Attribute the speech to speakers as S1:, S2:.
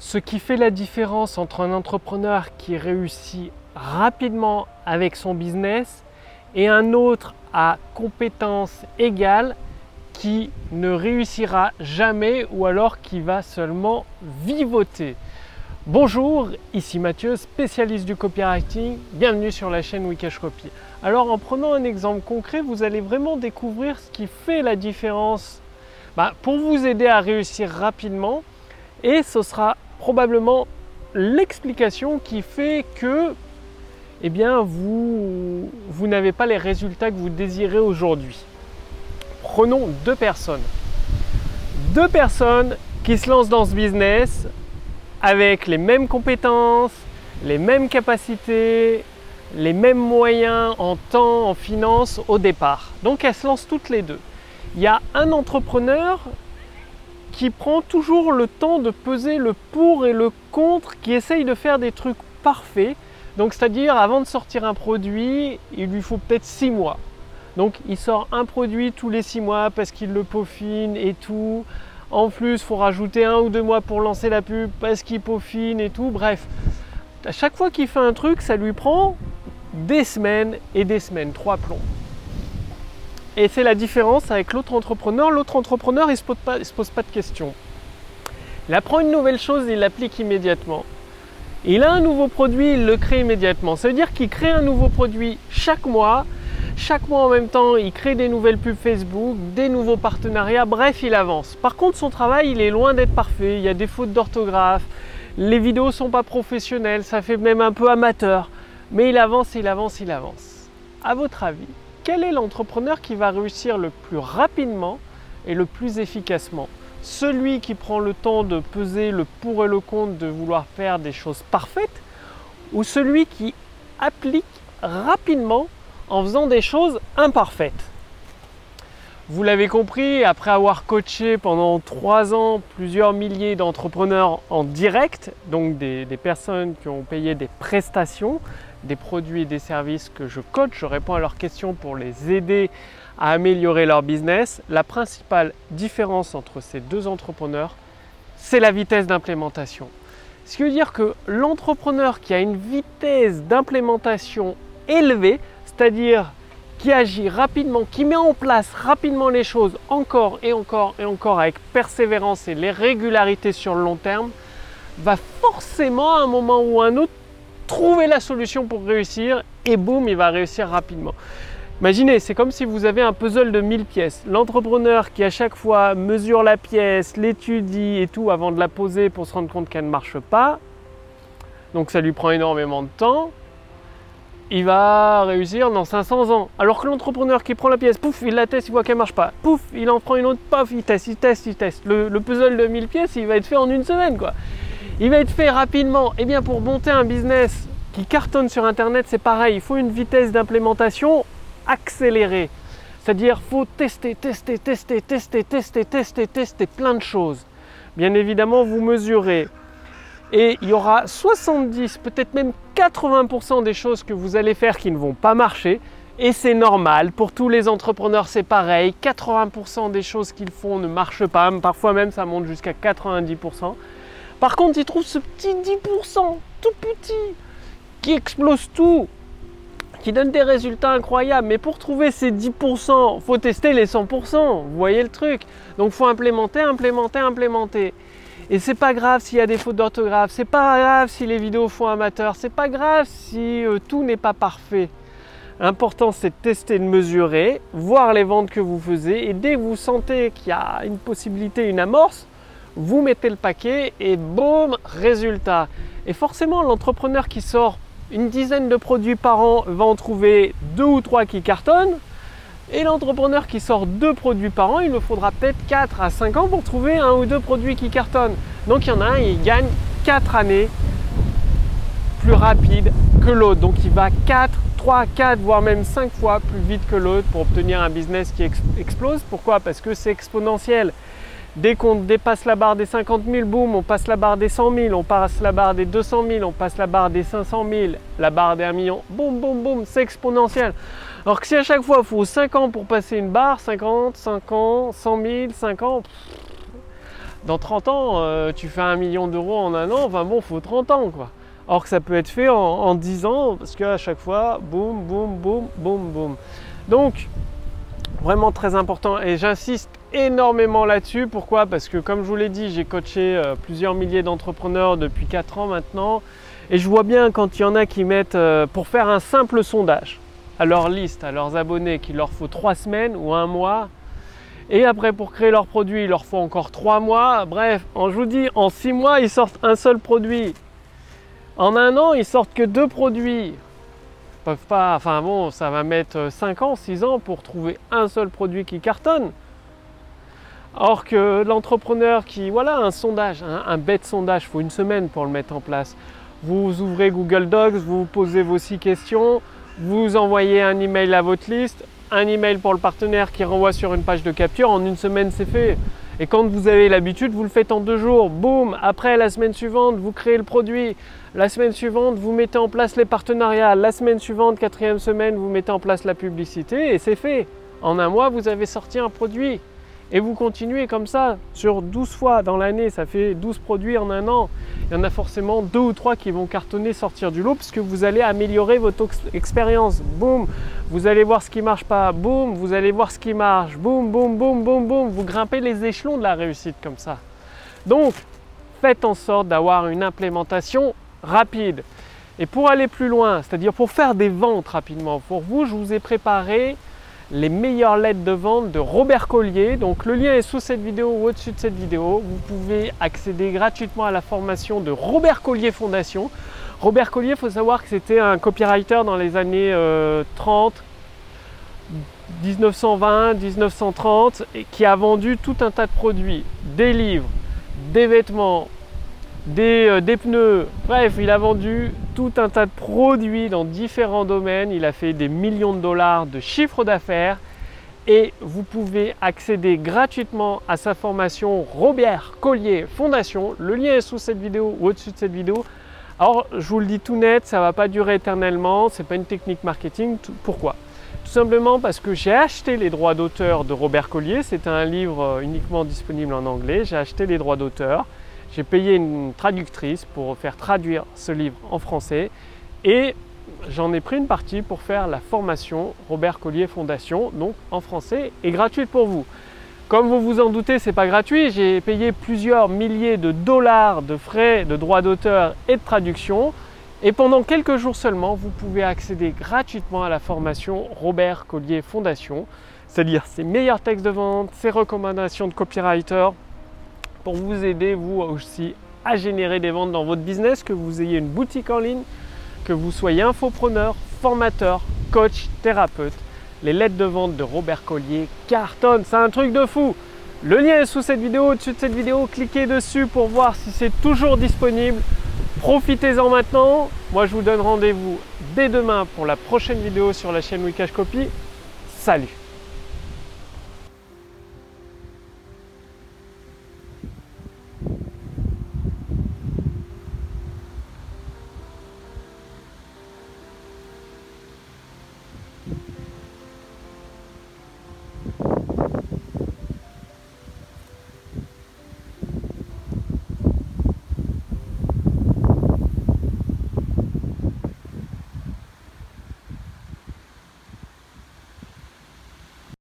S1: Ce qui fait la différence entre un entrepreneur qui réussit rapidement avec son business et un autre à compétences égales qui ne réussira jamais ou alors qui va seulement vivoter. Bonjour, ici Mathieu, spécialiste du copywriting. Bienvenue sur la chaîn Wikash Copy. Alors en prenant un exemple concret, vous allez vraiment découvrir ce qui fait la différence bah, pour vous aider à réussir rapidement et ce sera probablement l'explication qui fait que eh vous, vous n'avez pas les résultats que vous désirez aujourd'hui. Prenons deux personnes. Deux personnes qui se lancent dans ce business avec les mêmes compétences, les mêmes capacités, les mêmes moyens en temps, en finance au départ. Donc elles se lancent toutes les deux. Il y a un entrepreneur qui prend toujours le temps de peser le pour et le contre, qui essaye de faire des trucs parfaits. Donc c'est-à-dire avant de sortir un produit, il lui faut peut-être six mois. Donc il sort un produit tous les six mois parce qu'il le peaufine et tout. En plus, il faut rajouter un ou deux mois pour lancer la pub parce qu'il peaufine et tout. Bref, à chaque fois qu'il fait un truc, ça lui prend des semaines et des semaines, trois plombs. Et c'est la différence avec l'autre entrepreneur. L'autre entrepreneur, il ne se, pose pas, se pose pas de questions. Il apprend une nouvelle chose il l'applique immédiatement. Il a un nouveau produit, il le crée immédiatement. Ça veut dire qu'il crée un nouveau produit chaque mois. Chaque mois en même temps, il crée des nouvelles pubs Facebook, des nouveaux partenariats, bref, il avance. Par contre, son travail, il est loin d'être parfait. Il y a des fautes d'orthographe, les vidéos ne sont pas professionnelles, ça fait même un peu amateur. Mais il avance, il avance, il avance. À votre avis, quel est l'entrepreneur qui va réussir le plus rapidement et le plus efficacement? Celui qui prend le temps de peser le pour et le contre de vouloir faire des choses parfaites ou celui qui applique rapidement en faisant des choses imparfaites? Vous l'avez compris, après avoir coaché pendant trois ans plusieurs milliers d'entrepreneurs en direct, donc des, personnes qui ont payé des prestations, des produits et des services que je coach, je réponds à leurs questions pour les aider à améliorer leur business. La principale différence entre ces deux entrepreneurs, c'est la vitesse d'implémentation. Ce qui veut dire que l'entrepreneur qui a une vitesse d'implémentation élevée, c'est-à-dire qui agit rapidement, qui met en place rapidement les choses encore et encore et encore avec persévérance et les régularités sur le long terme, va forcément à un moment ou à un autre trouver la solution pour réussir et boum, il va réussir rapidement. Imaginez, c'est comme si vous avez un puzzle de 1000 pièces. L'entrepreneur qui à chaque fois mesure la pièce, l'étudie et tout avant de la poser pour se rendre compte qu'elle ne marche pas, donc ça lui prend énormément de temps, il va réussir dans 500 ans. Alors que l'entrepreneur qui prend la pièce, pouf, il la teste, il voit qu'elle marche pas. Pouf, il en prend une autre, pouf, il teste, il teste, il teste. Le, le, puzzle de 1000 pièces, il va être fait en une semaine, quoi il va être fait rapidement. Eh bien pour monter un business qui cartonne sur Internet, c'est pareil, il faut une vitesse d'implémentation accélérée. C'est-à-dire faut tester, tester, tester, tester, tester, tester, tester plein de choses. Bien évidemment, vous mesurez. Et il y aura 70, peut-être même 80% des choses que vous allez faire qui ne vont pas marcher. Et c'est normal, pour tous les entrepreneurs c'est pareil, 80% des choses qu'ils font ne marchent pas, parfois même ça monte jusqu'à 90%. Par contre, ils trouvent ce petit 10%, tout petit, qui explose tout, qui donne des résultats incroyables. Mais pour trouver ces 10%, faut tester les 100%. Vous voyez le truc Donc, faut implémenter, implémenter, implémenter. Et c'est pas grave s'il y a des fautes d'orthographe, c'est pas grave si les vidéos font amateur, c'est pas grave si euh, tout n'est pas parfait. L'important c'est de tester, de mesurer, voir les ventes que vous faisiez et dès que vous sentez qu'il y a une possibilité, une amorce, vous mettez le paquet et boum, résultat. Et forcément, l'entrepreneur qui sort une dizaine de produits par an va en trouver deux ou trois qui cartonnent. Et l'entrepreneur qui sort deux produits par an, il nous faudra peut-être 4 à 5 ans pour trouver un ou deux produits qui cartonnent. Donc il y en a un, il gagne 4 années plus rapide que l'autre. Donc il va 4, 3, 4, voire même 5 fois plus vite que l'autre pour obtenir un business qui explose. Pourquoi? Parce que c'est exponentiel. Dès qu'on dépasse la barre des 50 000, boum, on passe la barre des 100 000, on passe la barre des 200 000, on passe la barre des 500 000, la barre des 1 million, boum, boum, boum, c'est exponentiel. Alors que si à chaque fois il faut 5 ans pour passer une barre, 50, 5 ans, 100 000, 5 ans, Dans 30 ans, euh, tu fais un million d'euros en un an, enfin bon, faut 30 ans quoi. Or que ça peut être fait en, en 10 ans, parce qu'à chaque fois, boum, boum, boum, boum, boum. Donc, vraiment très important, et j'insiste énormément là-dessus. Pourquoi? Parce que comme je vous l'ai dit, j'ai coaché euh, plusieurs milliers d'entrepreneurs depuis 4 ans maintenant, et je vois bien quand il y en a qui mettent, euh, pour faire un simple sondage, à leur liste, à leurs abonnés, qu'il leur faut 3 semaines ou un mois, et après, pour créer leur produit, il leur faut encore 3 mois. Bref, je vous dis, en 6 mois, ils sortent un seul produit. En un an, ils sortent que deux produits. Ils peuvent pas, enfin bon, ça va mettre 5 ans, 6 ans pour trouver un seul produit qui cartonne. Or que l'entrepreneur qui, voilà, un sondage, un, bête sondage, il faut une semaine pour le mettre en place. Vous ouvrez Google Docs, vous posez vos six questions, vous envoyez un email à votre liste, un email pour le partenaire qui renvoie sur une page de capture, en une semaine c'est fait. Et quand vous avez l'habitude, vous le faites en deux jours. Boum Après, la semaine suivante, vous créez le produit. La semaine suivante, vous mettez en place les partenariats. La semaine suivante, quatrième semaine, vous mettez en place la publicité et c'est fait. En un mois, vous avez sorti un produit. Et vous continuez comme ça sur 12 fois dans l'année, ça fait 12 produits en un an. Il y en a forcément deux ou trois qui vont cartonner, sortir du lot, puisque vous allez améliorer votre expérience. Boum, vous allez voir ce qui marche pas. Boum, vous allez voir ce qui marche. Boum, boum, boum, boum, boum. Vous grimpez les échelons de la réussite comme ça. Donc, faites en sorte d'avoir une implémentation rapide. Et pour aller plus loin, c'est-à-dire pour faire des ventes rapidement, pour vous, je vous ai préparé les meilleures lettres de vente de Robert Collier. Donc le lien est sous cette vidéo ou au-dessus de cette vidéo. Vous pouvez accéder gratuitement à la formation de Robert Collier Fondation. Robert Collier, il faut savoir que c'était un copywriter dans les années 30, 1920, 1930, et qui a vendu tout un tas de produits, des livres, des vêtements, euh, des, pneus. Bref, il a vendu tout un tas de produits dans différents domaines. Il a fait des millions de dollars de chiffre d'affaires. Et vous pouvez accéder gratuitement à sa formation Robert Collier Fondation. Le lien est sous cette vidéo ou au-dessus de cette vidéo. Alors, je vous le dis tout net, ça ne va pas durer éternellement. Ce n'est pas une technique marketing. Pourquoi? Tout simplement parce que j'ai acheté les droits d'auteur de Robert Collier. C'est un livre euh, uniquement disponible en anglais. J'ai acheté les droits d'auteur. J'ai payé une traductrice pour faire traduire ce livre en français et j'en ai pris une partie pour faire la formation Robert Collier Fondation, donc en français et gratuite pour vous. Comme vous vous en doutez, ce n'est pas gratuit. J'ai payé plusieurs milliers de dollars de frais de droits d'auteur et de traduction. Et pendant quelques jours seulement, vous pouvez accéder gratuitement à la formation Robert Collier Fondation, c'est-à-dire ses meilleurs textes de vente, ses recommandations de copywriter, vous aider vous aussi à générer des ventes dans votre business, que vous ayez une boutique en ligne, que vous soyez infopreneur, formateur, coach, thérapeute. Les lettres de vente de Robert Collier cartonnent, c'est un truc de fou. Le lien est sous cette vidéo, au-dessus de cette vidéo, cliquez dessus pour voir si c'est toujours disponible. Profitez-en maintenant. Moi, je vous donne rendez-vous dès demain pour la prochaine vidéo sur la chaîne Wikash Copy. Salut